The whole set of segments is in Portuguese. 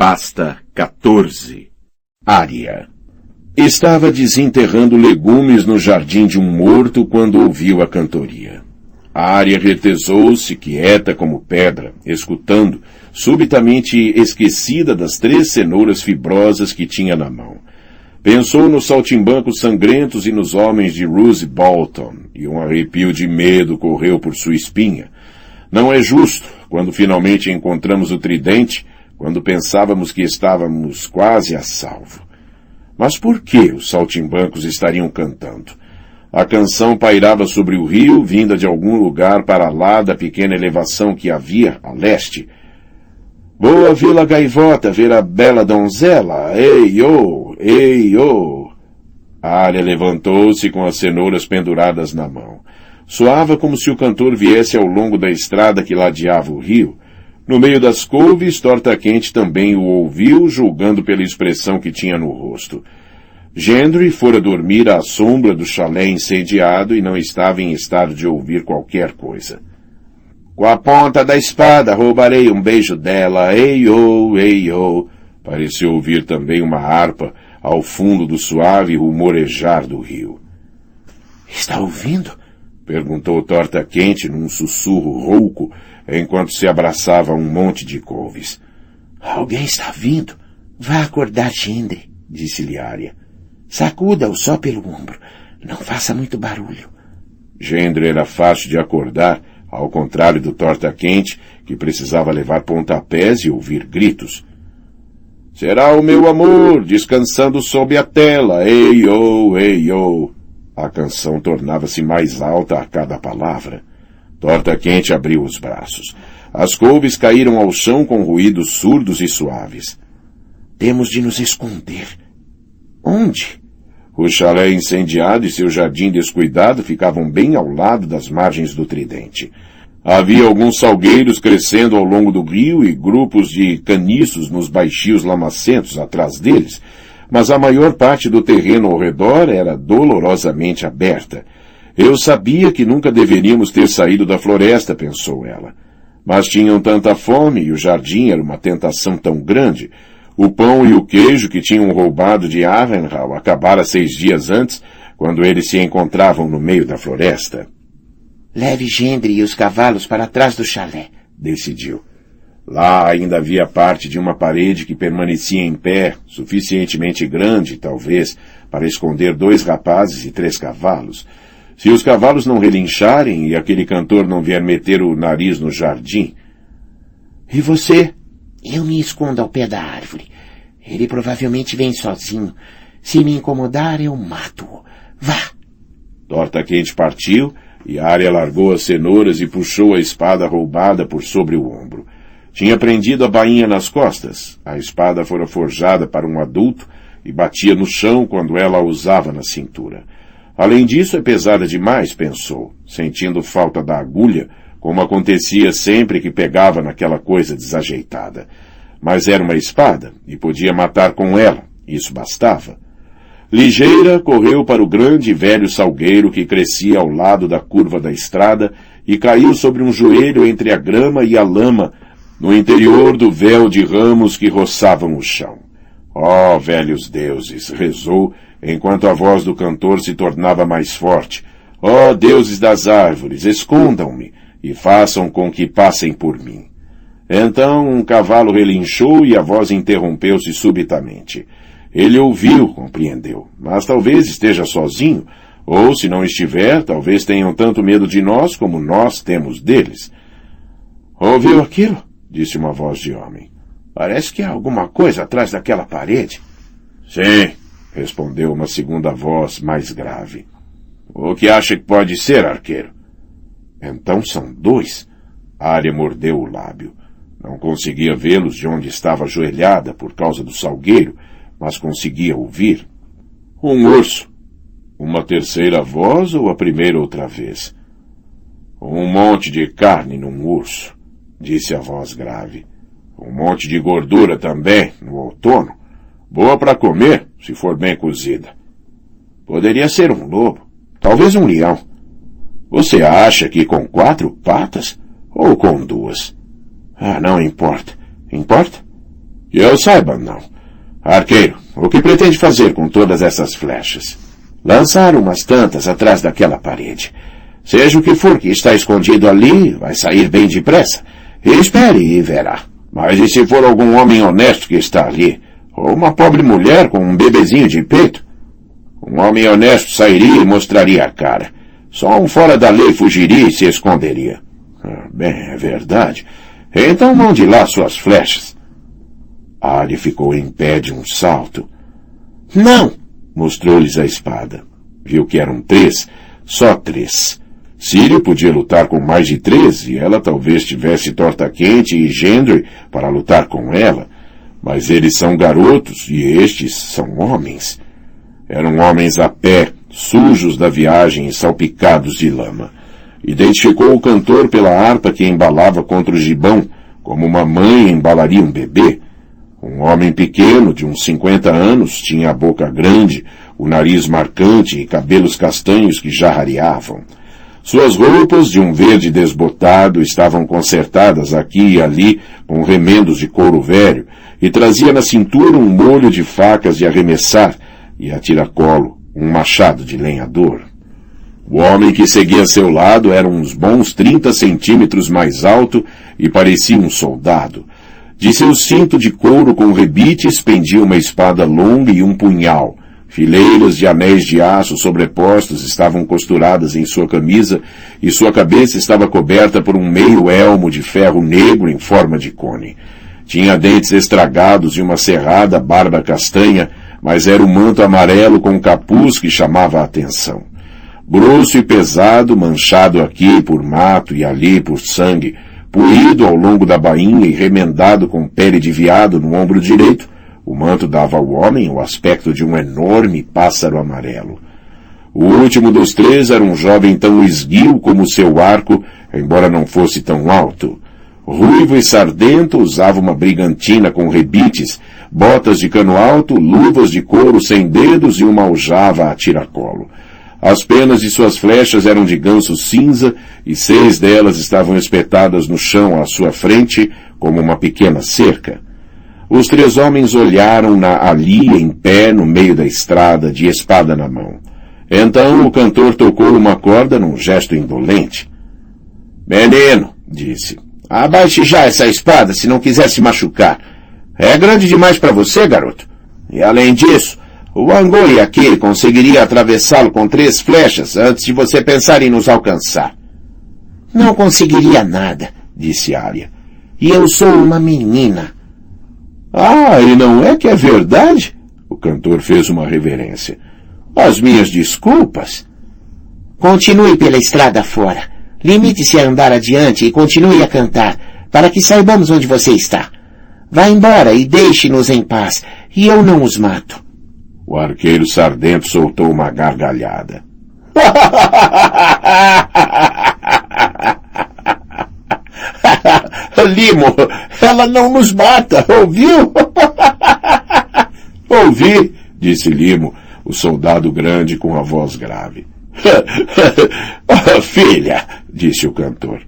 Pasta 14 Área Estava desenterrando legumes no jardim de um morto quando ouviu a cantoria. A área retesou-se, quieta como pedra, escutando, subitamente esquecida das três cenouras fibrosas que tinha na mão. Pensou nos saltimbancos sangrentos e nos homens de Roose Bolton, e um arrepio de medo correu por sua espinha. Não é justo, quando finalmente encontramos o tridente, quando pensávamos que estávamos quase a salvo. Mas por que os saltimbancos estariam cantando? A canção pairava sobre o rio, vinda de algum lugar para lá da pequena elevação que havia a leste. Boa Vila Gaivota ver a bela donzela, ei, oh, ei, oh. A área levantou-se com as cenouras penduradas na mão. Soava como se o cantor viesse ao longo da estrada que ladeava o rio. No meio das couves, Torta Quente também o ouviu, julgando pela expressão que tinha no rosto. Gendry fora dormir à sombra do chalé incendiado e não estava em estado de ouvir qualquer coisa. Com a ponta da espada roubarei um beijo dela, ei-oh, ei-oh. Pareceu ouvir também uma harpa ao fundo do suave rumorejar do rio. Está ouvindo? Perguntou Torta Quente num sussurro rouco, enquanto se abraçava a um monte de couves. Alguém está vindo. Vá acordar Gendry, disse-lhe Arya. Sacuda-o só pelo ombro. Não faça muito barulho. Gendre era fácil de acordar, ao contrário do torta-quente, que precisava levar pontapés e ouvir gritos. Será o meu amor, descansando sob a tela, ei oh, ei oh. A canção tornava-se mais alta a cada palavra. Torta-quente abriu os braços. As couves caíram ao chão com ruídos surdos e suaves. Temos de nos esconder. Onde? O chalé incendiado e seu jardim descuidado ficavam bem ao lado das margens do tridente. Havia alguns salgueiros crescendo ao longo do rio e grupos de caniços nos baixios lamacentos atrás deles, mas a maior parte do terreno ao redor era dolorosamente aberta. Eu sabia que nunca deveríamos ter saído da floresta, pensou ela. Mas tinham tanta fome e o jardim era uma tentação tão grande, o pão e o queijo que tinham roubado de Avenhall acabara seis dias antes, quando eles se encontravam no meio da floresta. Leve Gendre e os cavalos para trás do chalé, decidiu. Lá ainda havia parte de uma parede que permanecia em pé, suficientemente grande, talvez, para esconder dois rapazes e três cavalos. Se os cavalos não relincharem e aquele cantor não vier meter o nariz no jardim. E você? Eu me escondo ao pé da árvore. Ele provavelmente vem sozinho. Se me incomodar, eu mato-o. Vá! Torta Quente partiu e a área largou as cenouras e puxou a espada roubada por sobre o ombro. Tinha prendido a bainha nas costas. A espada fora forjada para um adulto e batia no chão quando ela a usava na cintura. Além disso, é pesada demais, pensou, sentindo falta da agulha como acontecia sempre que pegava naquela coisa desajeitada. Mas era uma espada e podia matar com ela, isso bastava. Ligeira correu para o grande e velho salgueiro que crescia ao lado da curva da estrada e caiu sobre um joelho entre a grama e a lama, no interior do véu de ramos que roçavam o chão. Ó oh, velhos deuses, rezou, enquanto a voz do cantor se tornava mais forte. Ó oh, deuses das árvores, escondam-me, e façam com que passem por mim. Então um cavalo relinchou e a voz interrompeu-se subitamente. Ele ouviu, compreendeu, mas talvez esteja sozinho, ou se não estiver, talvez tenham tanto medo de nós como nós temos deles. Ouviu aquilo? disse uma voz de homem. Parece que há alguma coisa atrás daquela parede. Sim, respondeu uma segunda voz mais grave. O que acha que pode ser, arqueiro? Então são dois. A área mordeu o lábio. Não conseguia vê-los de onde estava ajoelhada por causa do salgueiro, mas conseguia ouvir. Um urso. Uma terceira voz ou a primeira outra vez? Um monte de carne num urso, disse a voz grave. Um monte de gordura também, no outono. Boa para comer, se for bem cozida. Poderia ser um lobo, talvez um leão. Você acha que com quatro patas? Ou com duas? Ah, não importa. Importa? Que eu saiba, não. Arqueiro, o que pretende fazer com todas essas flechas? Lançar umas tantas atrás daquela parede. Seja o que for que está escondido ali, vai sair bem depressa. Espere e verá. Mas e se for algum homem honesto que está ali? Ou uma pobre mulher com um bebezinho de peito? Um homem honesto sairia e mostraria a cara. Só um fora da lei fugiria e se esconderia. Ah, bem, é verdade. Então mande lá suas flechas. Ali ficou em pé de um salto. Não! Mostrou-lhes a espada. Viu que eram três, só três. Sírio podia lutar com mais de três e ela talvez tivesse torta quente e Gendry para lutar com ela. Mas eles são garotos e estes são homens. Eram homens a pé, sujos da viagem e salpicados de lama. Identificou o cantor pela harpa que embalava contra o gibão, como uma mãe embalaria um bebê. Um homem pequeno, de uns cinquenta anos, tinha a boca grande, o nariz marcante e cabelos castanhos que já rareavam. Suas roupas, de um verde desbotado, estavam consertadas aqui e ali com remendos de couro velho, e trazia na cintura um molho de facas de arremessar, e a tiracolo um machado de lenhador. O homem que seguia a seu lado era uns bons trinta centímetros mais alto e parecia um soldado. De seu cinto de couro com rebites pendia uma espada longa e um punhal. Fileiras de anéis de aço sobrepostos estavam costuradas em sua camisa e sua cabeça estava coberta por um meio elmo de ferro negro em forma de cone. Tinha dentes estragados e uma cerrada barba castanha, mas era o manto amarelo com capuz que chamava a atenção. Grosso e pesado, manchado aqui por mato e ali por sangue, polido ao longo da bainha e remendado com pele de veado no ombro direito, o manto dava ao homem o aspecto de um enorme pássaro amarelo. O último dos três era um jovem tão esguio como seu arco, embora não fosse tão alto. Ruivo e sardento, usava uma brigantina com rebites, botas de cano alto, luvas de couro sem dedos e uma aljava a tiracolo. As penas de suas flechas eram de ganso cinza e seis delas estavam espetadas no chão à sua frente como uma pequena cerca. Os três homens olharam-na ali em pé no meio da estrada, de espada na mão. Então o cantor tocou uma corda num gesto indolente. Menino, disse, abaixe já essa espada se não quiser se machucar. É grande demais para você, garoto. E além disso, o Angoi aqui conseguiria atravessá-lo com três flechas antes de você pensar em nos alcançar. Não conseguiria nada, disse Arya. E eu sou uma menina. Ah, e não é que é verdade? O cantor fez uma reverência. As minhas desculpas. Continue pela estrada fora. Limite-se a andar adiante e continue a cantar, para que saibamos onde você está. Vá embora e deixe-nos em paz, e eu não os mato. O arqueiro sardento soltou uma gargalhada. Limo, ela não nos mata, ouviu? Ouvi, disse Limo, o soldado grande com a voz grave. Filha, disse o cantor,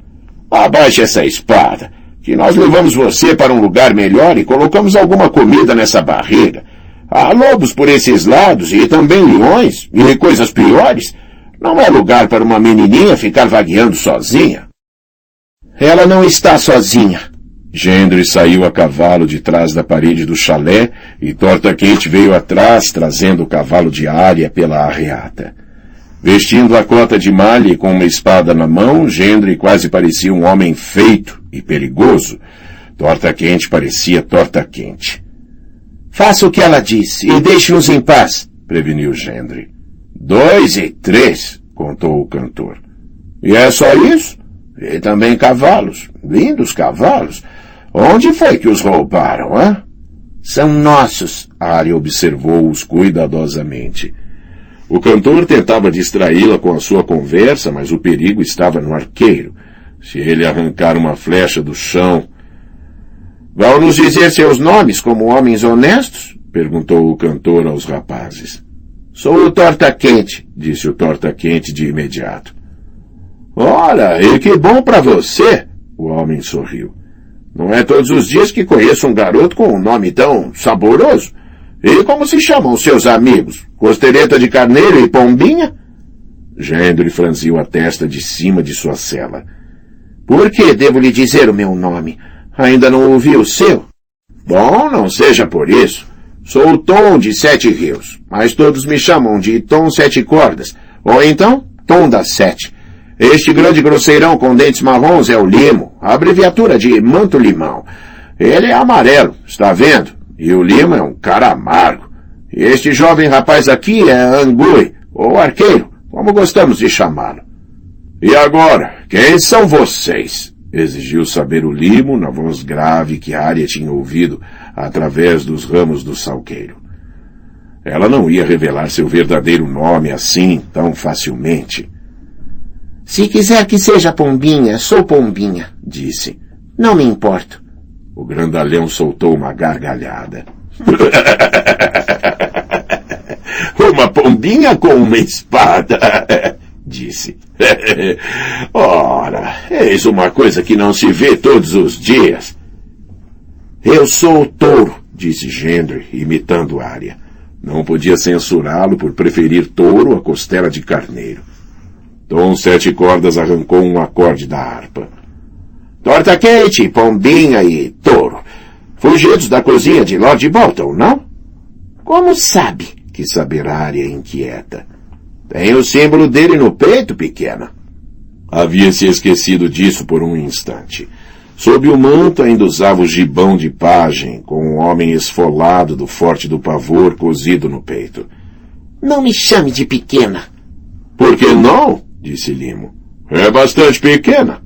abaixe essa espada, que nós levamos você para um lugar melhor e colocamos alguma comida nessa barriga. Há lobos por esses lados e também leões e coisas piores. Não é lugar para uma menininha ficar vagueando sozinha. Ela não está sozinha. Gendry saiu a cavalo de trás da parede do chalé e Torta Quente veio atrás trazendo o cavalo de área pela arreata. Vestindo a cota de malha e com uma espada na mão, Gendry quase parecia um homem feito e perigoso. Torta Quente parecia Torta Quente. Faça o que ela disse e deixe-nos em paz, preveniu Gendry. Dois e três, contou o cantor. E é só isso? E também cavalos, lindos cavalos. Onde foi que os roubaram, hã? São nossos, Arya observou-os cuidadosamente. O cantor tentava distraí-la com a sua conversa, mas o perigo estava no arqueiro. Se ele arrancar uma flecha do chão Vão nos dizer seus nomes como homens honestos? perguntou o cantor aos rapazes. Sou o Torta Quente, disse o Torta Quente de imediato. Ora, e que bom para você! O homem sorriu. Não é todos os dias que conheço um garoto com um nome tão saboroso. E como se chamam seus amigos? Costeleta de carneiro e pombinha? Gendry franziu a testa de cima de sua cela. Por que devo lhe dizer o meu nome? Ainda não ouvi o seu? Bom, não seja por isso. Sou o Tom de Sete Rios, mas todos me chamam de Tom Sete Cordas, ou então Tom das Sete. Este grande grosseirão com dentes marrons é o Limo, a abreviatura de Manto Limão. Ele é amarelo, está vendo? E o Limo é um cara amargo. Este jovem rapaz aqui é Angui, ou Arqueiro, como gostamos de chamá-lo. E agora, quem são vocês? Exigiu saber o Limo na voz grave que Arya tinha ouvido através dos ramos do salgueiro. Ela não ia revelar seu verdadeiro nome assim tão facilmente. Se quiser que seja Pombinha, sou Pombinha, disse. Não me importo. O grandalhão soltou uma gargalhada. uma pombinha com uma espada, disse. Ora, eis uma coisa que não se vê todos os dias. Eu sou o touro, disse Gendry, imitando Arya. Não podia censurá-lo por preferir touro a costela de carneiro. Tom Sete Cordas arrancou um acorde da harpa. Torta quente, pombinha e touro. Fugidos da cozinha de Lord Bolton, não? Como sabe? Quis saber a área inquieta. Tem o símbolo dele no peito, pequena. Havia se esquecido disso por um instante. Sob o manto ainda usava o gibão de pajem, com um homem esfolado do forte do pavor cozido no peito. Não me chame de pequena. Por que não? Disse Limo. É bastante pequena.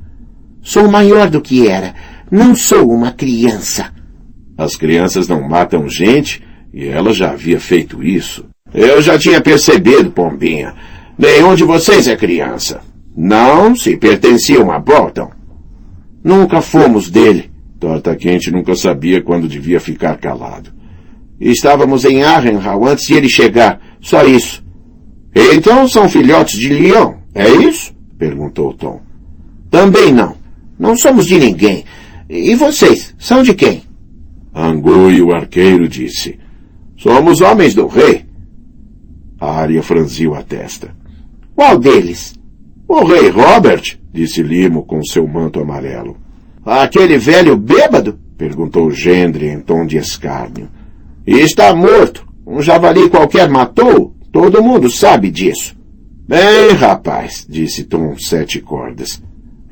Sou maior do que era. Não sou uma criança. As crianças não matam gente e ela já havia feito isso. Eu já tinha percebido, Pombinha. Nenhum de vocês é criança. Não se pertenciam a Bolton. Nunca fomos dele. Torta Quente nunca sabia quando devia ficar calado. Estávamos em Arrenhal antes de ele chegar. Só isso. Então são filhotes de leão, é isso? Perguntou Tom. Também não. Não somos de ninguém. E vocês, são de quem? Angu e o arqueiro disse. Somos homens do rei. A área franziu a testa. Qual deles? O rei Robert, disse Limo com seu manto amarelo. Aquele velho bêbado? perguntou Gendre em tom de escárnio. Está morto. Um javali qualquer matou. Todo mundo sabe disso. Bem, rapaz, disse Tom Sete Cordas.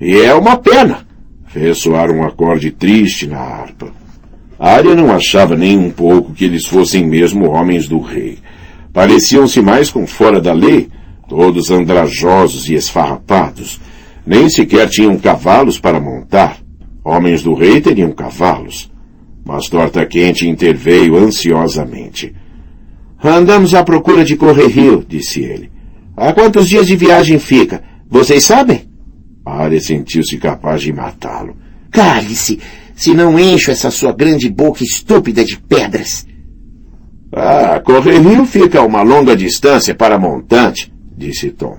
E é uma pena. Fez soar um acorde triste na harpa. Arya não achava nem um pouco que eles fossem mesmo homens do rei. Pareciam-se mais com fora da lei, todos andrajosos e esfarrapados. Nem sequer tinham cavalos para montar. Homens do rei teriam cavalos. Mas Torta Quente interveio ansiosamente. Andamos à procura de Correrio, disse ele. Há quantos dias de viagem fica? Vocês sabem? Arya sentiu-se capaz de matá-lo. Cale-se, se não encho essa sua grande boca estúpida de pedras. Ah, Correrio fica a uma longa distância para Montante, disse Tom.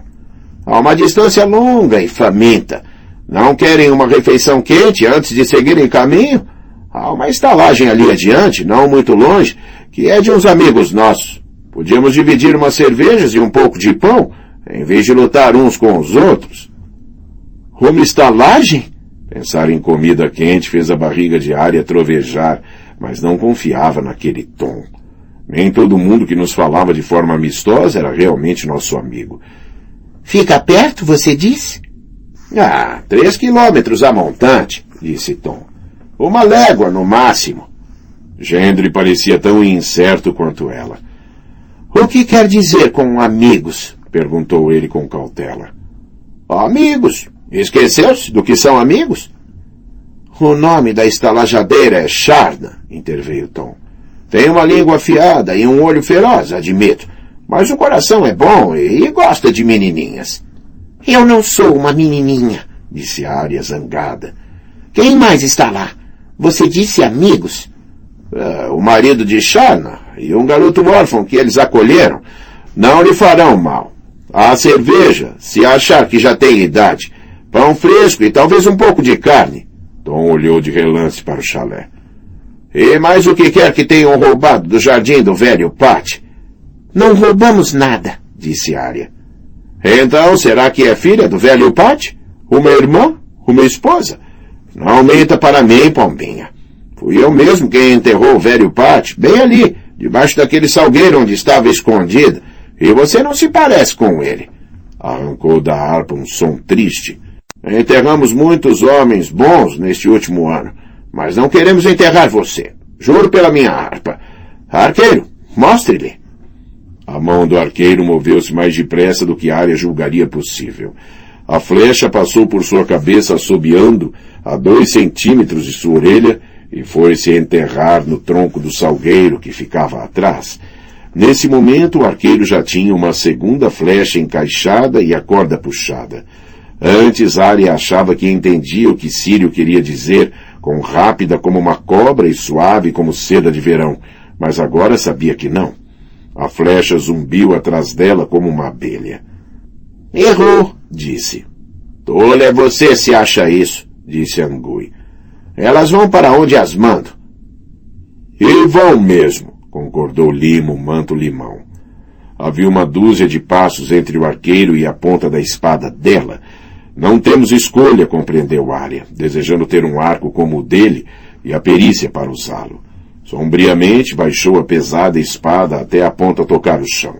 A uma distância longa e faminta. Não querem uma refeição quente antes de seguirem caminho? Há uma estalagem ali adiante, não muito longe, que é de uns amigos nossos. Podíamos dividir umas cervejas e um pouco de pão, em vez de lutar uns com os outros. Uma estalagem? Pensar em comida quente fez a barriga de área trovejar, mas não confiava naquele tom. Nem todo mundo que nos falava de forma amistosa era realmente nosso amigo. Fica perto, você disse? Ah, três quilômetros a montante, disse Tom. Uma légua no máximo. Gendre parecia tão incerto quanto ela. O que quer dizer com amigos? perguntou ele com cautela. Amigos? Esqueceu-se do que são amigos? O nome da estalajadeira é Charna, interveio Tom. Tem uma língua afiada e um olho feroz, admito. Mas o coração é bom e, gosta de menininhas. Eu não sou uma menininha, disse Arya zangada. Quem mais está lá? Você disse amigos? Uh, o marido de Charna e um garoto órfão que eles acolheram. Não lhe farão mal. A cerveja, se achar que já tem idade. Pão fresco e talvez um pouco de carne. Tom olhou de relance para o chalé. E mais o que quer que tenham roubado do jardim do velho Pat? Não roubamos nada, disse Arya. Então, será que é filha do velho Pat? Uma irmã? Uma esposa? Não aumenta para mim, Pombinha. Fui eu mesmo quem enterrou o velho Pat, bem ali, debaixo daquele salgueiro onde estava escondida, e você não se parece com ele. Arrancou da harpa um som triste. Enterramos muitos homens bons neste último ano, mas não queremos enterrar você. Juro pela minha harpa. Arqueiro, mostre-lhe. A mão do arqueiro moveu-se mais depressa do que a área julgaria possível. A flecha passou por sua cabeça assobiando a dois centímetros de sua orelha e foi se enterrar no tronco do salgueiro que ficava atrás. Nesse momento, o arqueiro já tinha uma segunda flecha encaixada e a corda puxada. Antes, Arya achava que entendia o que Sírio queria dizer, com rápida como uma cobra e suave como seda de verão, mas agora sabia que não. A flecha zumbiu atrás dela como uma abelha. Errou, disse. Tolo é você se acha isso, disse Angui. Elas vão para onde as mando. E vão mesmo, concordou Limo, manto limão. Havia uma dúzia de passos entre o arqueiro e a ponta da espada dela. Não temos escolha, compreendeu Arya, desejando ter um arco como o dele e a perícia para usá-lo. Sombriamente baixou a pesada espada até a ponta tocar o chão.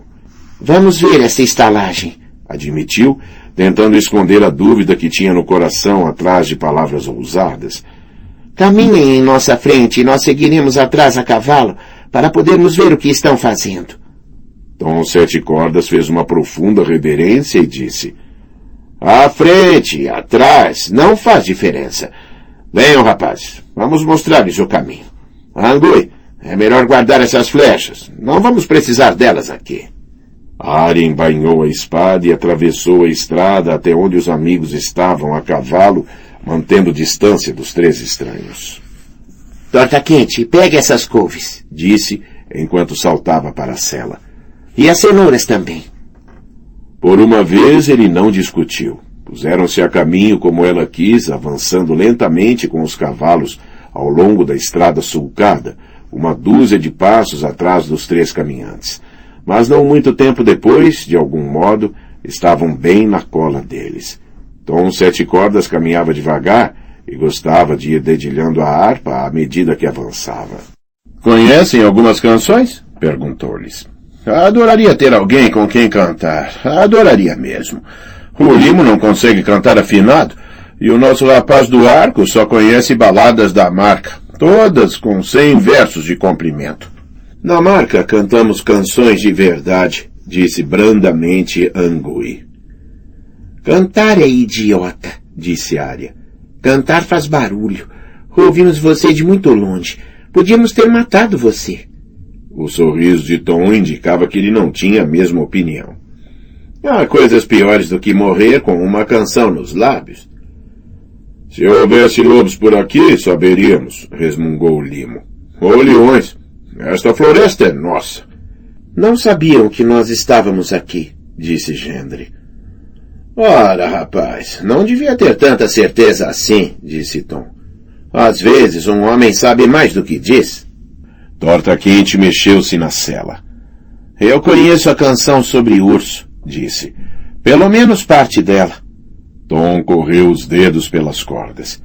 Vamos ver essa estalagem, admitiu, tentando esconder a dúvida que tinha no coração atrás de palavras ousadas. Caminhem em nossa frente e nós seguiremos atrás a cavalo para podermos ver o que estão fazendo. Tom Sete Cordas fez uma profunda reverência e disse, À frente, atrás, não faz diferença. Venham, rapazes, vamos mostrar-lhes o caminho. Angui, é melhor guardar essas flechas. Não vamos precisar delas aqui. Arya embainhou a espada e atravessou a estrada até onde os amigos estavam a cavalo, mantendo distância dos três estranhos. Torta quente, pegue essas couves, disse, enquanto saltava para a cela. E as cenouras também. Por uma vez ele não discutiu. Puseram-se a caminho como ela quis, avançando lentamente com os cavalos ao longo da estrada sulcada, uma dúzia de passos atrás dos três caminhantes mas não muito tempo depois, de algum modo, estavam bem na cola deles. Tom Sete Cordas caminhava devagar e gostava de ir dedilhando a harpa à medida que avançava. Conhecem algumas canções? perguntou-lhes. Adoraria ter alguém com quem cantar. Adoraria mesmo. O Limo não consegue cantar afinado, e o nosso rapaz do arco só conhece baladas da marca, todas com cem versos de comprimento. Na marca cantamos canções de verdade, disse brandamente Angui. Cantar é idiota, disse Arya. Cantar faz barulho. Ouvimos você de muito longe. Podíamos ter matado você. O sorriso de Tom indicava que ele não tinha a mesma opinião. Há coisas piores do que morrer com uma canção nos lábios. Se houvesse lobos por aqui, saberíamos, resmungou Limo. Ou leões. Esta floresta é nossa. Não sabiam que nós estávamos aqui, disse Gendre. Ora, rapaz, não devia ter tanta certeza assim, disse Tom. Às vezes um homem sabe mais do que diz. Torta Quente mexeu-se na cela. Eu conheço a canção sobre urso, disse. Pelo menos parte dela. Tom correu os dedos pelas cordas.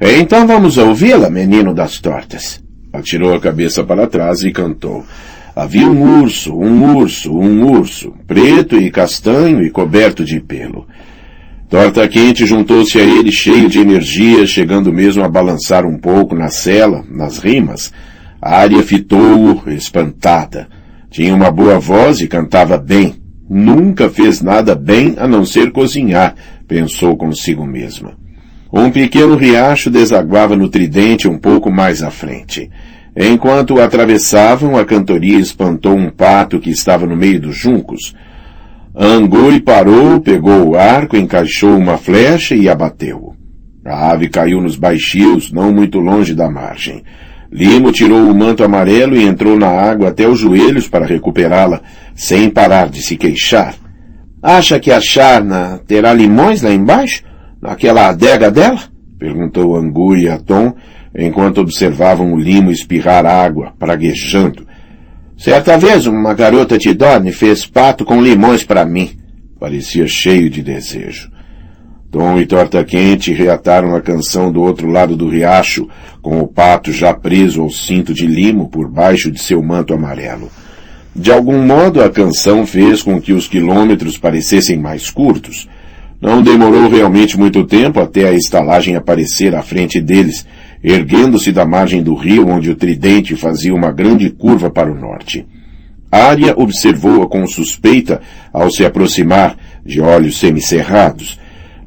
Então vamos ouvi-la, menino das tortas. Atirou a cabeça para trás e cantou. Havia um urso, um urso, um urso, preto e castanho e coberto de pelo. Torta Quente juntou-se a ele cheio de energia, chegando mesmo a balançar um pouco na cela, nas rimas. A área fitou-o, espantada. Tinha uma boa voz e cantava bem. Nunca fez nada bem a não ser cozinhar, pensou consigo mesma. Um pequeno riacho desaguava no tridente um pouco mais à frente. Enquanto atravessavam, a cantoria espantou um pato que estava no meio dos juncos. Angui parou, pegou o arco, encaixou uma flecha e abateu. A ave caiu nos baixios, não muito longe da margem. Limo tirou o manto amarelo e entrou na água até os joelhos para recuperá-la, sem parar de se queixar. Acha que a charna terá limões lá embaixo? Naquela adega dela? Perguntou Angu e Atom, enquanto observavam o limo espirrar água, praguejando. Certa vez uma garota de Dorne fez pato com limões para mim. Parecia cheio de desejo. Tom e Torta Quente reataram a canção do outro lado do riacho, com o pato já preso ao cinto de limo por baixo de seu manto amarelo. De algum modo a canção fez com que os quilômetros parecessem mais curtos. Não demorou realmente muito tempo até a estalagem aparecer à frente deles, erguendo-se da margem do rio onde o tridente fazia uma grande curva para o norte. Arya observou-a com suspeita ao se aproximar, de olhos semicerrados,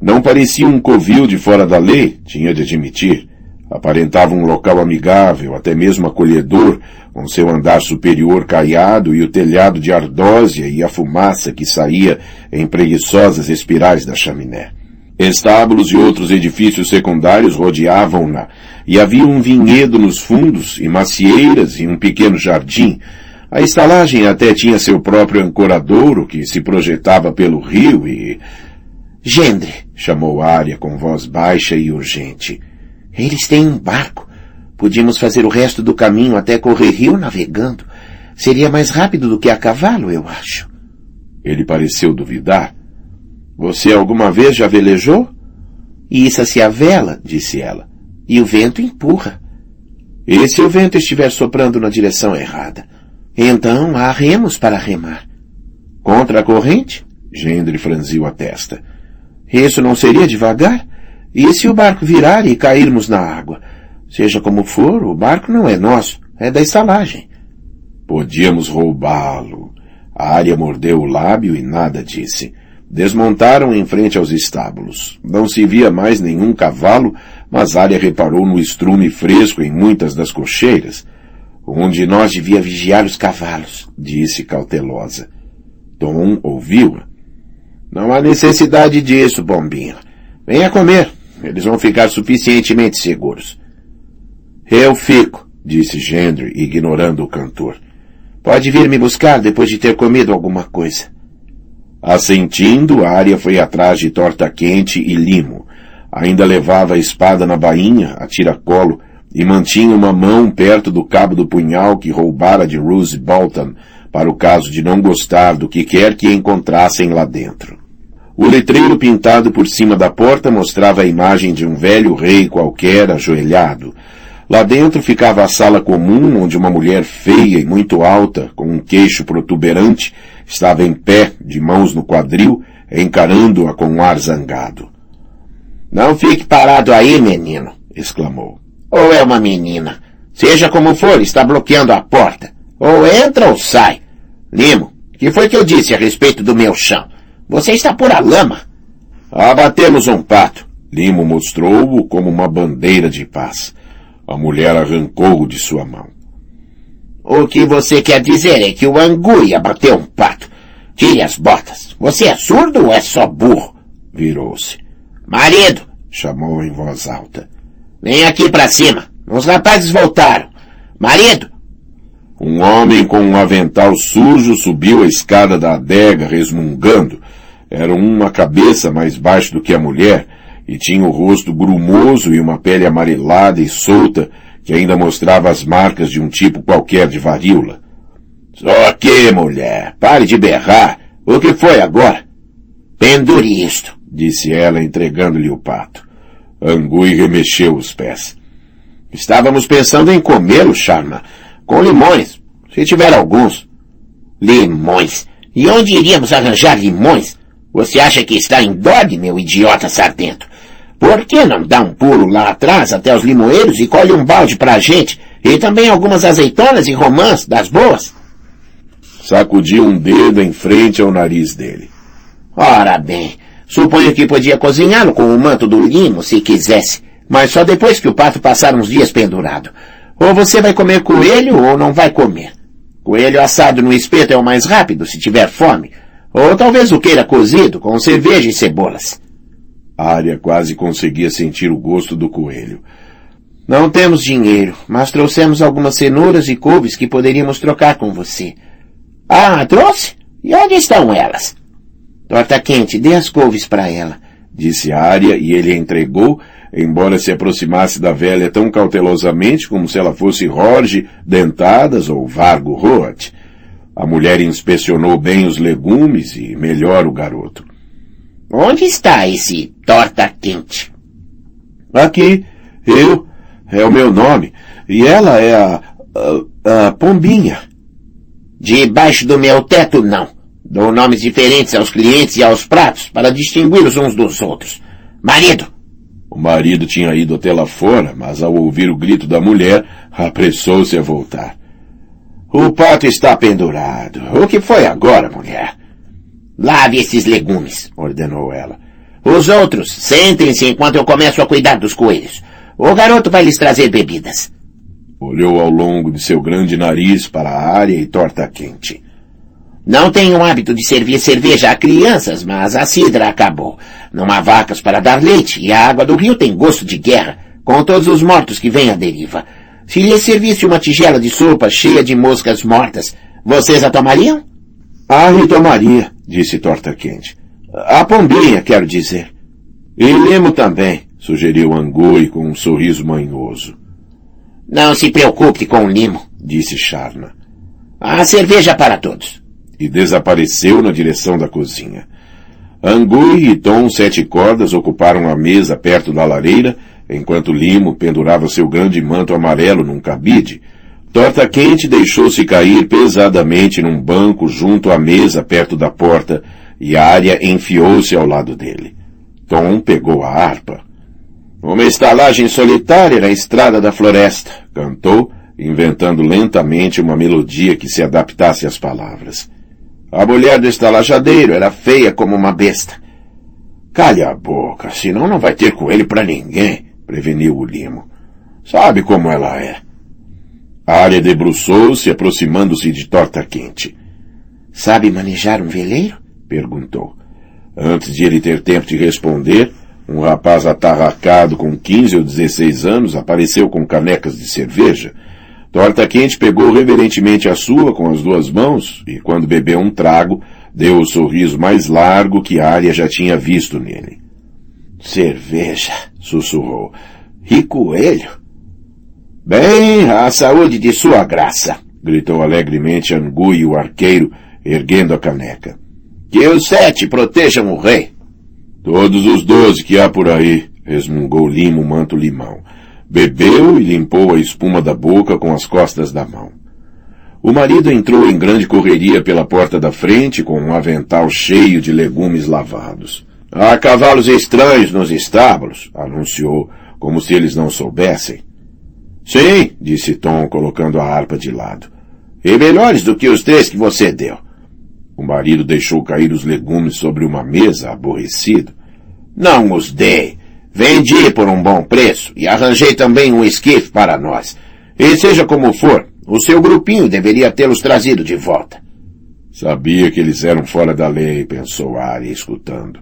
não parecia um covil de fora da lei, tinha de admitir. Aparentava um local amigável, até mesmo acolhedor, com seu andar superior caiado e o telhado de ardósia e a fumaça que saía em preguiçosas espirais da chaminé. Estábulos e outros edifícios secundários rodeavam-na, e havia um vinhedo nos fundos, e macieiras e um pequeno jardim. A estalagem até tinha seu próprio ancoradouro que se projetava pelo rio e Gendre, chamou Arya com voz baixa e urgente. Eles têm um barco. Podíamos fazer o resto do caminho até correr rio navegando. Seria mais rápido do que a cavalo, eu acho. Ele pareceu duvidar. Você alguma vez já velejou? Issa-se a vela, disse ela, e o vento empurra. E se o vento estiver soprando na direção errada? Então há remos para remar. Contra a corrente? Gendre franziu a testa. Isso não seria devagar? E se o barco virar e cairmos na água? Seja como for, o barco não é nosso, é da estalagem. Podíamos roubá-lo. A área mordeu o lábio e nada disse. Desmontaram em frente aos estábulos. Não se via mais nenhum cavalo, mas Arya reparou no estrume fresco em muitas das cocheiras. Um de nós devia vigiar os cavalos, disse cautelosa. Tom ouviu-a. Não há necessidade disso, bombinho. Venha comer. Eles vão ficar suficientemente seguros. Eu fico, disse Gendry, ignorando o cantor. Pode vir me buscar depois de ter comido alguma coisa. Assentindo, Arya foi atrás de torta quente e limo. Ainda levava a espada na bainha, a tiracolo, e mantinha uma mão perto do cabo do punhal que roubara de Rose Bolton, para o caso de não gostar do que quer que encontrassem lá dentro. O letreiro pintado por cima da porta mostrava a imagem de um velho rei qualquer ajoelhado. Lá dentro ficava a sala comum, onde uma mulher feia e muito alta, com um queixo protuberante, estava em pé, de mãos no quadril, encarando-a com um ar zangado. Não fique parado aí, menino, exclamou. Ou é uma menina. Seja como for, está bloqueando a porta. Ou entra ou sai. Limo, que foi que eu disse a respeito do meu chão? Você está por a lama. Abatemos um pato. Limo mostrou-o como uma bandeira de paz. A mulher arrancou-o de sua mão. O que você quer dizer é que o Anguia bateu um pato. Tire as botas. Você é surdo ou é só burro? Virou-se. Marido! chamou em voz alta. Vem aqui para cima. Os rapazes voltaram. Marido! Um homem com um avental sujo subiu a escada da adega resmungando. Era uma cabeça mais baixo do que a mulher e tinha o rosto grumoso e uma pele amarelada e solta que ainda mostrava as marcas de um tipo qualquer de varíola. Só que, mulher, pare de berrar. O que foi agora? Pendure isto, disse ela entregando-lhe o pato. Angui remexeu os pés. Estávamos pensando em comê-lo, Charma. Com limões, se tiver alguns. Limões? E onde iríamos arranjar limões? Você acha que está em Dodge, meu idiota sardento? Por que não dá um pulo lá atrás até os limoeiros e colhe um balde pra gente? E também algumas azeitonas e romãs das boas? Sacudiu um dedo em frente ao nariz dele. Ora bem, suponho que podia cozinhá-lo com o manto do limo se quisesse, mas só depois que o pato passar uns dias pendurado. Ou você vai comer coelho ou não vai comer. Coelho assado no espeto é o mais rápido se tiver fome. Ou talvez o queira cozido com cerveja e cebolas. A área quase conseguia sentir o gosto do coelho. Não temos dinheiro, mas trouxemos algumas cenouras e couves que poderíamos trocar com você. Ah, trouxe? E onde estão elas? Torta quente, dê as couves para ela, disse a área e ele entregou, embora se aproximasse da velha tão cautelosamente como se ela fosse Jorge Dentadas ou Vargo Roat. A mulher inspecionou bem os legumes e melhor o garoto. Onde está esse torta quente? Aqui, eu, é o meu nome, e ela é a, a, a Pombinha. Debaixo do meu teto, não. Dou nomes diferentes aos clientes e aos pratos para distingui-los uns dos outros. Marido! O marido tinha ido até lá fora, mas ao ouvir o grito da mulher, apressou-se a voltar. O pato está pendurado. O que foi agora, mulher? Lave esses legumes, ordenou ela. Os outros, sentem-se enquanto eu começo a cuidar dos coelhos. O garoto vai lhes trazer bebidas. Olhou ao longo de seu grande nariz para a área e torta quente. Não tenho o hábito de servir cerveja a crianças, mas a cidra acabou. Não há vacas para dar leite e a água do rio tem gosto de guerra, com todos os mortos que vêm à deriva. Se lhe servisse uma tigela de sopa cheia de moscas mortas, vocês a tomariam? Ah, me tomaria, disse Torta Quente. A pombinha, quero dizer. E limo também, sugeriu Angui com um sorriso manhoso. Não se preocupe com o limo, disse Charna. Há cerveja para todos e desapareceu na direção da cozinha. Angui e Tom Sete Cordas ocuparam a mesa perto da lareira, enquanto Limo pendurava seu grande manto amarelo num cabide. Torta Quente deixou-se cair pesadamente num banco junto à mesa perto da porta e Arya enfiou-se ao lado dele. Tom pegou a harpa. Uma estalagem solitária na estrada da floresta, cantou, inventando lentamente uma melodia que se adaptasse às palavras. A mulher do estalajadeiro era feia como uma besta. Calha a boca, senão não vai ter coelho para ninguém, preveniu o limo. Sabe como ela é. A área debruçou-se, aproximando-se de torta quente. Sabe manejar um veleiro? Perguntou. Antes de ele ter tempo de responder, um rapaz atarracado com quinze ou dezesseis anos apareceu com canecas de cerveja Torta Quente pegou reverentemente a sua com as duas mãos e, quando bebeu um trago, deu o sorriso mais largo que Arya já tinha visto nele. Cerveja, sussurrou. E coelho? Bem, a saúde de sua graça, gritou alegremente Angui, o arqueiro, erguendo a caneca. Que os sete protejam o rei. Todos os doze que há por aí, resmungou Limo Manto Limão. Bebeu e limpou a espuma da boca com as costas da mão. O marido entrou em grande correria pela porta da frente com um avental cheio de legumes lavados. Há cavalos estranhos nos estábulos, anunciou, como se eles não soubessem. Sim, disse Tom, colocando a harpa de lado. E melhores do que os três que você deu. O marido deixou cair os legumes sobre uma mesa, aborrecido. Não os dei. Vendi por um bom preço e arranjei também um esquife para nós. E seja como for, o seu grupinho deveria tê-los trazido de volta. Sabia que eles eram fora da lei, pensou Ari, escutando.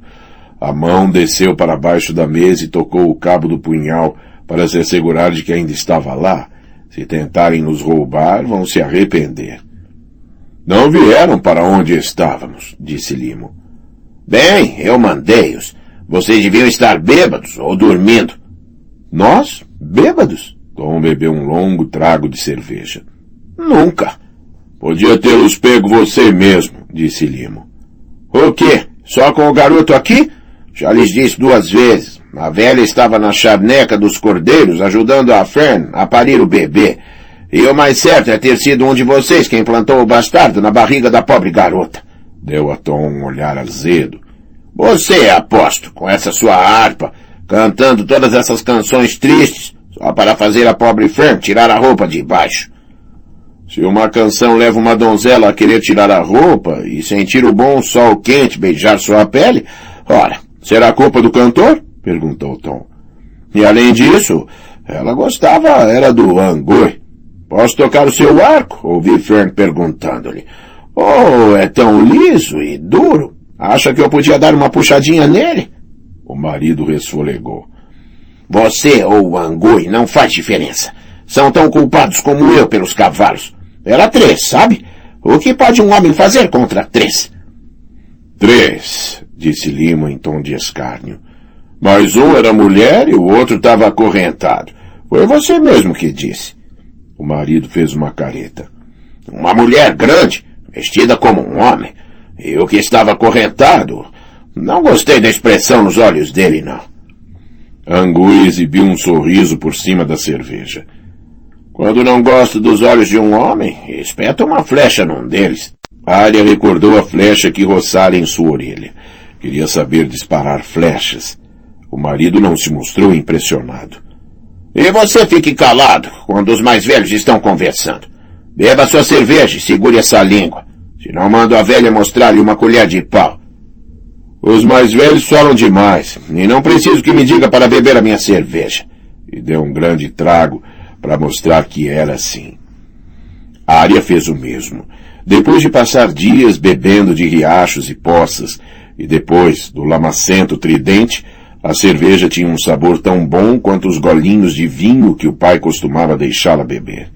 A mão desceu para baixo da mesa e tocou o cabo do punhal para se assegurar de que ainda estava lá. Se tentarem nos roubar, vão se arrepender. Não vieram para onde estávamos, disse Limo. Bem, eu mandei-os. Vocês deviam estar bêbados ou dormindo. Nós? Bêbados? Tom bebeu um longo trago de cerveja. Nunca. Podia tê-los pego você mesmo, disse Limo. O quê? Só com o garoto aqui? Já lhes disse duas vezes. A velha estava na charneca dos cordeiros ajudando a Fern a parir o bebê. E o mais certo é ter sido um de vocês quem plantou o bastardo na barriga da pobre garota. Deu a Tom um olhar azedo. Você, aposto, com essa sua harpa, cantando todas essas canções tristes, só para fazer a pobre Fern tirar a roupa de baixo. Se uma canção leva uma donzela a querer tirar a roupa e sentir o bom sol quente beijar sua pele, ora, será culpa do cantor? perguntou Tom. E além disso, ela gostava era do angoi. Posso tocar o seu arco? ouvi Fern perguntando-lhe. Oh, é tão liso e duro. Acha que eu podia dar uma puxadinha nele? O marido resfolegou. Você ou o Angui não faz diferença. São tão culpados como eu pelos cavalos. Era três, sabe? O que pode um homem fazer contra três? Três, disse Lima em tom de escárnio. Mas um era mulher e o outro estava acorrentado. Foi você mesmo que disse. O marido fez uma careta. Uma mulher grande, vestida como um homem. E o que estava acorrentado. Não gostei da expressão nos olhos dele, não. Angu exibiu um sorriso por cima da cerveja. Quando não gosto dos olhos de um homem, espeta uma flecha num deles. Arya recordou a flecha que roçara em sua orelha. Queria saber disparar flechas. O marido não se mostrou impressionado. E você fique calado quando os mais velhos estão conversando. Beba sua cerveja e segure essa língua. Senão mando a velha mostrar-lhe uma colher de pau. Os mais velhos falam demais, e não preciso que me diga para beber a minha cerveja. E deu um grande trago para mostrar que era assim. A Arya fez o mesmo. Depois de passar dias bebendo de riachos e poças, e depois do lamacento tridente, a cerveja tinha um sabor tão bom quanto os golinhos de vinho que o pai costumava deixá-la beber.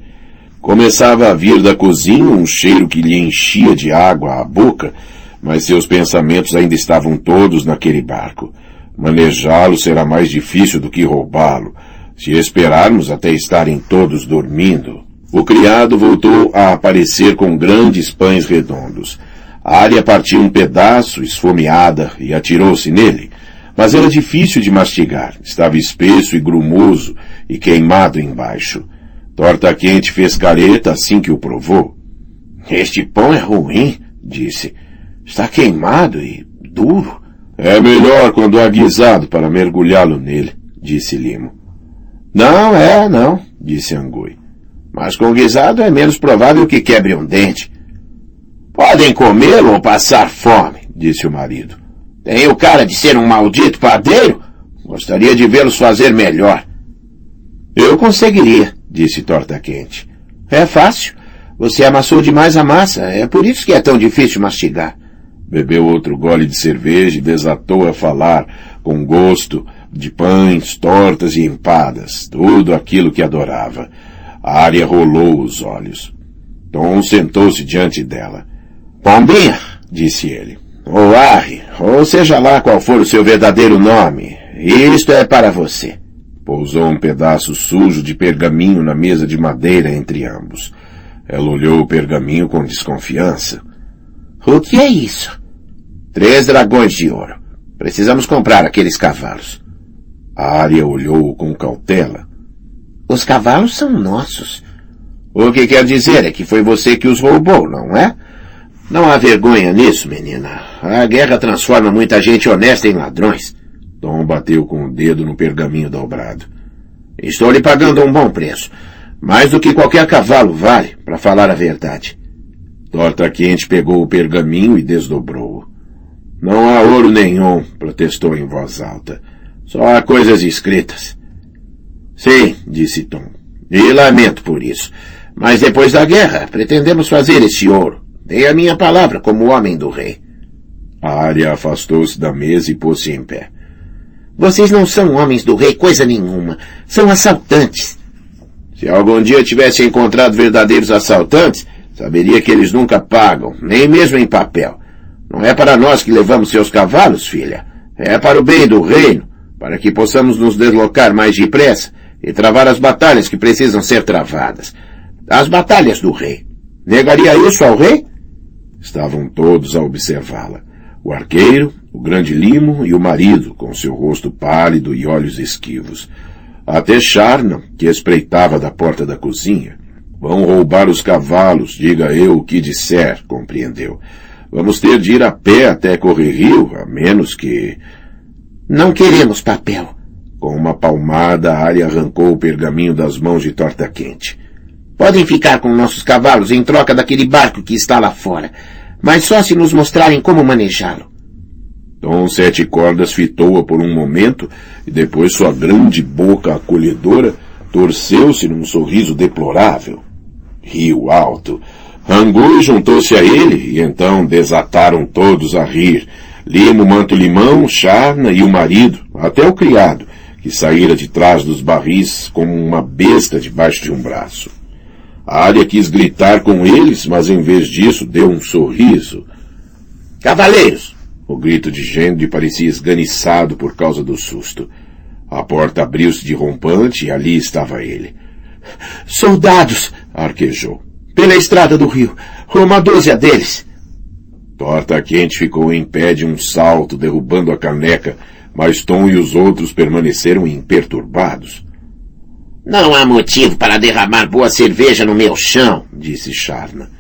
Começava a vir da cozinha um cheiro que lhe enchia de água a boca, mas seus pensamentos ainda estavam todos naquele barco. Manejá-lo será mais difícil do que roubá-lo, se esperarmos até estarem todos dormindo. O criado voltou a aparecer com grandes pães redondos. A área partiu um pedaço, esfomeada, e atirou-se nele. Mas era difícil de mastigar. Estava espesso e grumoso e queimado embaixo. Torta Quente fez careta assim que o provou. Este pão é ruim, disse. Está queimado e duro. É melhor quando há guisado para mergulhá-lo nele, disse Limo. Não é, não, disse Angui. Mas com guisado é menos provável que quebre um dente. Podem comê-lo ou passar fome, disse o marido. Tem o cara de ser um maldito padeiro? Gostaria de vê-los fazer melhor. Eu conseguiria, disse Torta Quente. É fácil. Você amassou demais a massa. É por isso que é tão difícil mastigar. Bebeu outro gole de cerveja e desatou a falar, com gosto, de pães, tortas e empadas, tudo aquilo que adorava. A área rolou os olhos. Tom sentou-se diante dela. Pombinha, disse ele, ou Arre, ou seja lá qual for o seu verdadeiro nome, isto é para você. Pousou um pedaço sujo de pergaminho na mesa de madeira entre ambos. Ela olhou o pergaminho com desconfiança. O que é isso? Três dragões de ouro. Precisamos comprar aqueles cavalos. A área olhou com cautela. Os cavalos são nossos. O que quer dizer é que foi você que os roubou, não é? Não há vergonha nisso, menina. A guerra transforma muita gente honesta em ladrões. Tom bateu com o dedo no pergaminho dobrado. Estou lhe pagando um bom preço. Mais do que qualquer cavalo vale, para falar a verdade. Torta Quente pegou o pergaminho e desdobrou-o. Não há ouro nenhum, protestou em voz alta. Só há coisas escritas. Sim, disse Tom. E lamento por isso. Mas depois da guerra, pretendemos fazer esse ouro. Dei a minha palavra como homem do rei. A área afastou-se da mesa e pôs-se em pé. Vocês não são homens do rei coisa nenhuma. São assaltantes. Se algum dia tivesse encontrado verdadeiros assaltantes, saberia que eles nunca pagam, nem mesmo em papel. Não é para nós que levamos seus cavalos, filha. É para o bem do reino para que possamos nos deslocar mais depressa e travar as batalhas que precisam ser travadas. As batalhas do rei. Negaria isso ao rei? Estavam todos a observá-la. O arqueiro, o grande limo e o marido, com seu rosto pálido e olhos esquivos. Até Charna, que espreitava da porta da cozinha. Vão roubar os cavalos, diga eu o que disser, compreendeu. Vamos ter de ir a pé até Correr Rio, a menos que não queremos papel. Com uma palmada, a área arrancou o pergaminho das mãos de Torta Quente. Podem ficar com nossos cavalos em troca daquele barco que está lá fora, mas só se nos mostrarem como manejá-lo. Tom Sete Cordas fitou-a por um momento e depois sua grande boca acolhedora torceu-se num sorriso deplorável. Riu alto. Rangu juntou-se a ele e então desataram todos a rir, Limo, Manto Limão, Charna e o marido, até o criado, que saíra de trás dos barris como uma besta debaixo de um braço. A área quis gritar com eles, mas em vez disso deu um sorriso. Cavaleiros, O grito de Gendre parecia esganiçado por causa do susto. A porta abriu-se de rompante e ali estava ele. Soldados! arquejou. Pela estrada do rio. Uma dúzia deles. Torta Quente ficou em pé de um salto, derrubando a caneca, mas Tom e os outros permaneceram imperturbados. Não há motivo para derramar boa cerveja no meu chão, disse Charna.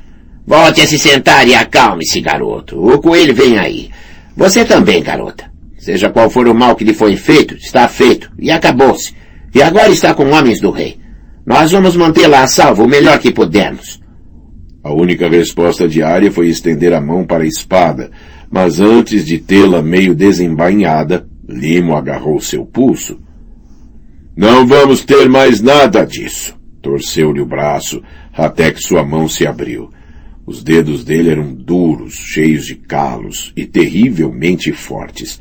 Volte a se sentar e acalme-se, garoto. O coelho vem aí. Você também, garota. Seja qual for o mal que lhe foi feito, está feito, e acabou-se. E agora está com homens do rei. Nós vamos mantê-la a salvo o melhor que pudermos. A única resposta diária foi estender a mão para a espada, mas antes de tê-la meio desembainhada, Limo agarrou seu pulso. Não vamos ter mais nada disso. Torceu-lhe o braço, até que sua mão se abriu. Os dedos dele eram duros, cheios de calos e terrivelmente fortes.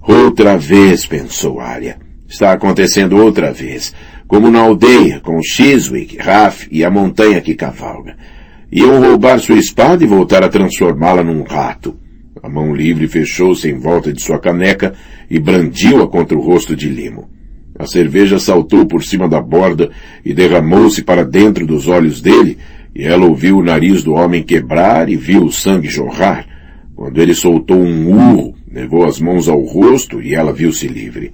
Outra vez, pensou Arya. Está acontecendo outra vez, como na aldeia, com Chiswick, Raf e a montanha que cavalga. Iam roubar sua espada e voltar a transformá-la num rato. A mão livre fechou-se em volta de sua caneca e brandiu-a contra o rosto de Limo. A cerveja saltou por cima da borda e derramou-se para dentro dos olhos dele, e ela ouviu o nariz do homem quebrar e viu o sangue jorrar. Quando ele soltou um urro, levou as mãos ao rosto e ela viu-se livre.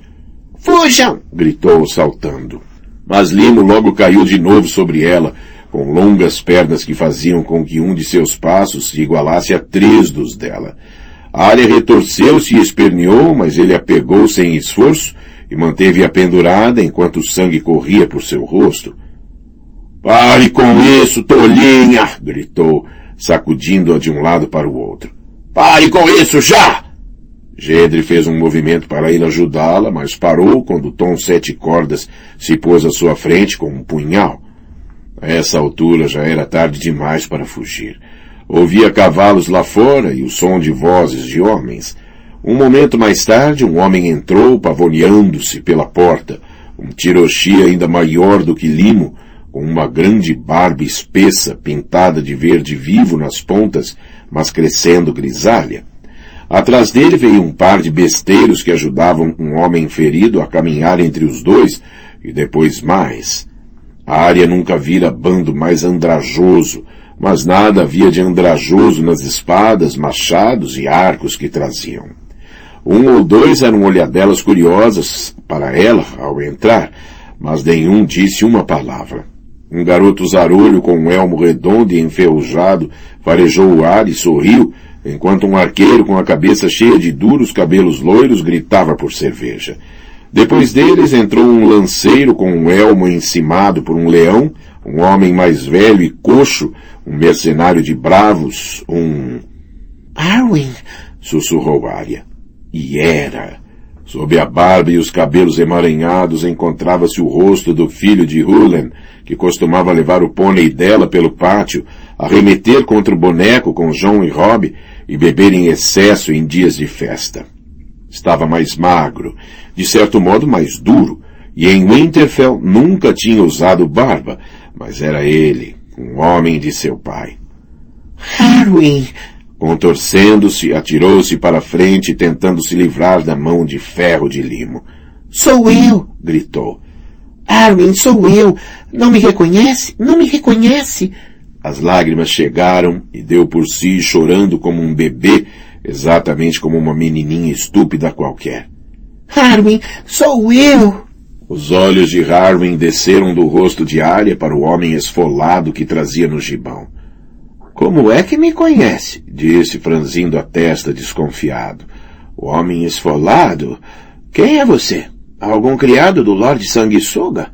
Fujam! gritou saltando. Mas Limo logo caiu de novo sobre ela, com longas pernas que faziam com que um de seus passos se igualasse a três dos dela. A área retorceu-se e esperneou, mas ele a pegou sem esforço e manteve-a pendurada enquanto o sangue corria por seu rosto. Pare com isso, tolinha! gritou, sacudindo-a de um lado para o outro. Pare com isso já! Gedre fez um movimento para ir ajudá-la, mas parou quando Tom Sete Cordas se pôs à sua frente com um punhal. A essa altura já era tarde demais para fugir. Ouvia cavalos lá fora e o som de vozes de homens. Um momento mais tarde, um homem entrou, pavoneando-se pela porta, um tiroshi ainda maior do que Limo, com uma grande barba espessa pintada de verde vivo nas pontas, mas crescendo grisalha. Atrás dele veio um par de besteiros que ajudavam um homem ferido a caminhar entre os dois, e depois mais. A área nunca vira bando mais andrajoso, mas nada havia de andrajoso nas espadas, machados e arcos que traziam. Um ou dois eram olhadelas curiosas para ela ao entrar, mas nenhum disse uma palavra. Um garoto zarolho com um elmo redondo e enferrujado farejou o ar e sorriu, enquanto um arqueiro com a cabeça cheia de duros cabelos loiros gritava por cerveja. Depois deles entrou um lanceiro com um elmo encimado por um leão, um homem mais velho e coxo, um mercenário de bravos, um... Arwen! sussurrou Arya. E era. Sob a barba e os cabelos emaranhados encontrava-se o rosto do filho de Hulen, que costumava levar o pônei dela pelo pátio, arremeter contra o boneco com John e Rob e beber em excesso em dias de festa. Estava mais magro, de certo modo mais duro, e em Winterfell nunca tinha usado barba, mas era ele, um homem de seu pai. Harwin! Contorcendo-se, atirou-se para frente, tentando se livrar da mão de ferro de limo. Sou eu! gritou. Armin, sou eu. Não me reconhece? Não me reconhece? As lágrimas chegaram e deu por si chorando como um bebê, exatamente como uma menininha estúpida qualquer. Armin, sou eu! Os olhos de Harwin desceram do rosto de Arya para o homem esfolado que trazia no gibão. Como é que me conhece? disse, franzindo a testa desconfiado. O homem esfolado? Quem é você? Algum criado do Lord Sanguessuga?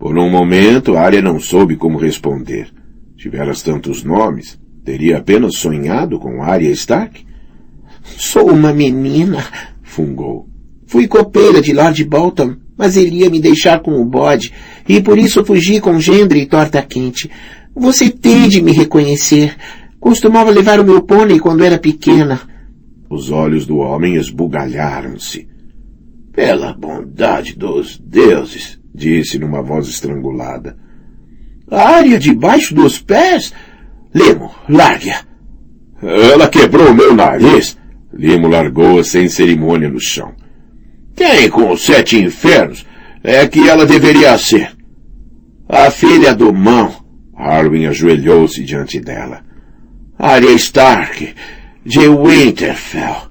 Por um momento, Arya não soube como responder. Tiveras tantos nomes, teria apenas sonhado com Arya Stark? Sou uma menina, fungou. Fui copeira de Lord Bolton, mas ele ia me deixar com o bode, e por isso fugi com gendre e torta quente. Você tem de me reconhecer. Costumava levar o meu pônei quando era pequena. Os olhos do homem esbugalharam-se. Pela bondade dos deuses, disse numa voz estrangulada. A área debaixo dos pés? Lemo, largue-a. Ela quebrou meu nariz. Limo largou-a sem cerimônia no chão. Quem com os sete infernos é que ela deveria ser? A filha do mão. Harwin ajoelhou-se diante dela. Arya Stark, de Winterfell.